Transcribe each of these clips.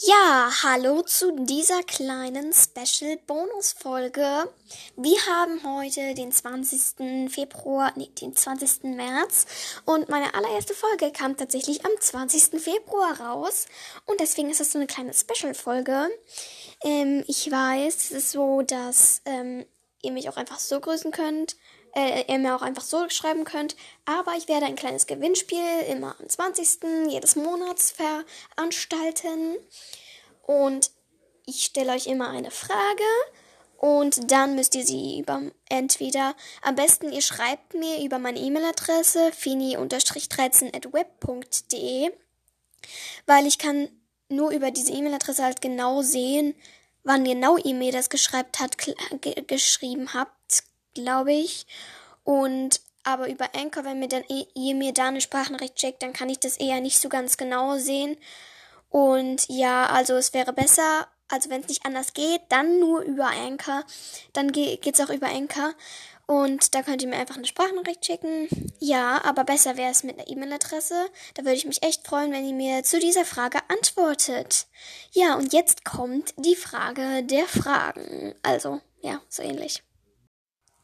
Ja, hallo zu dieser kleinen Special Bonus Folge. Wir haben heute den 20. Februar, nee, den 20. März und meine allererste Folge kam tatsächlich am 20. Februar raus und deswegen ist das so eine kleine Special Folge. Ähm, ich weiß, es ist so, dass ähm, ihr mich auch einfach so grüßen könnt äh, ihr mir auch einfach so schreiben könnt. Aber ich werde ein kleines Gewinnspiel immer am 20. jedes Monats veranstalten. Und ich stelle euch immer eine Frage. Und dann müsst ihr sie über entweder am besten ihr schreibt mir über meine E-Mail-Adresse fini-13@web.de, weil ich kann nur über diese E-Mail-Adresse halt genau sehen, wann genau ihr mir das geschrieben hat, geschrieben habt, glaube ich. Und aber über Anchor, wenn mir dann ihr mir da eine Sprachnachricht schickt, dann kann ich das eher nicht so ganz genau sehen. Und ja, also es wäre besser, also wenn es nicht anders geht, dann nur über Anchor. Dann geht es auch über Anchor. Und da könnt ihr mir einfach eine Sprachnachricht schicken. Ja, aber besser wäre es mit einer E-Mail-Adresse. Da würde ich mich echt freuen, wenn ihr mir zu dieser Frage antwortet. Ja, und jetzt kommt die Frage der Fragen. Also, ja, so ähnlich.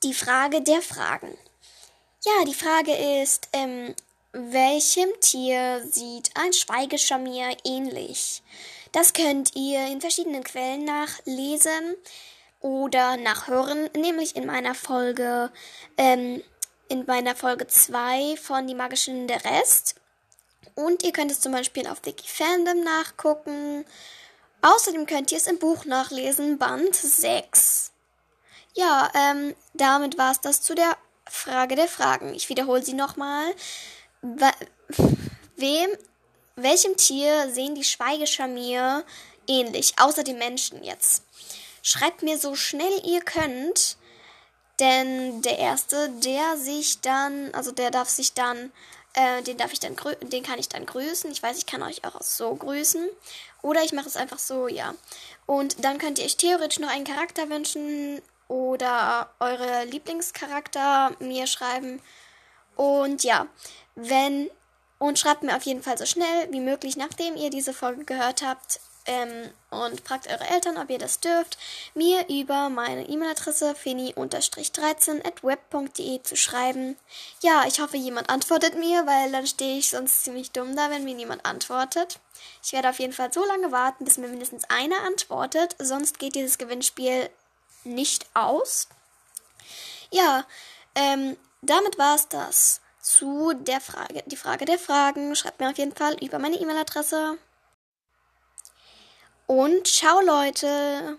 Die Frage der Fragen. Ja, die Frage ist, ähm, welchem Tier sieht ein Schweigeschamier ähnlich? Das könnt ihr in verschiedenen Quellen nachlesen oder nachhören, nämlich in meiner Folge, ähm, in meiner Folge 2 von Die magischen der Rest. Und ihr könnt es zum Beispiel auf Wikifandom nachgucken. Außerdem könnt ihr es im Buch nachlesen, Band 6. Ja, ähm, damit war es das zu der Frage der Fragen. Ich wiederhole sie nochmal. Wem, welchem Tier sehen die Schweigeschamier ähnlich, außer den Menschen jetzt? Schreibt mir so schnell ihr könnt, denn der erste, der sich dann, also der darf sich dann, äh, den darf ich dann, den kann ich dann grüßen. Ich weiß, ich kann euch auch so grüßen. Oder ich mache es einfach so, ja. Und dann könnt ihr euch theoretisch noch einen Charakter wünschen oder eure Lieblingscharakter mir schreiben. Und ja, wenn und schreibt mir auf jeden Fall so schnell wie möglich, nachdem ihr diese Folge gehört habt. Ähm, und fragt eure Eltern, ob ihr das dürft, mir über meine E-Mail-Adresse fini-13 zu schreiben. Ja, ich hoffe, jemand antwortet mir, weil dann stehe ich sonst ziemlich dumm da, wenn mir niemand antwortet. Ich werde auf jeden Fall so lange warten, bis mir mindestens einer antwortet, sonst geht dieses Gewinnspiel nicht aus. Ja, ähm, damit war es das zu der Frage, die Frage der Fragen. Schreibt mir auf jeden Fall über meine E-Mail-Adresse. Und ciao Leute!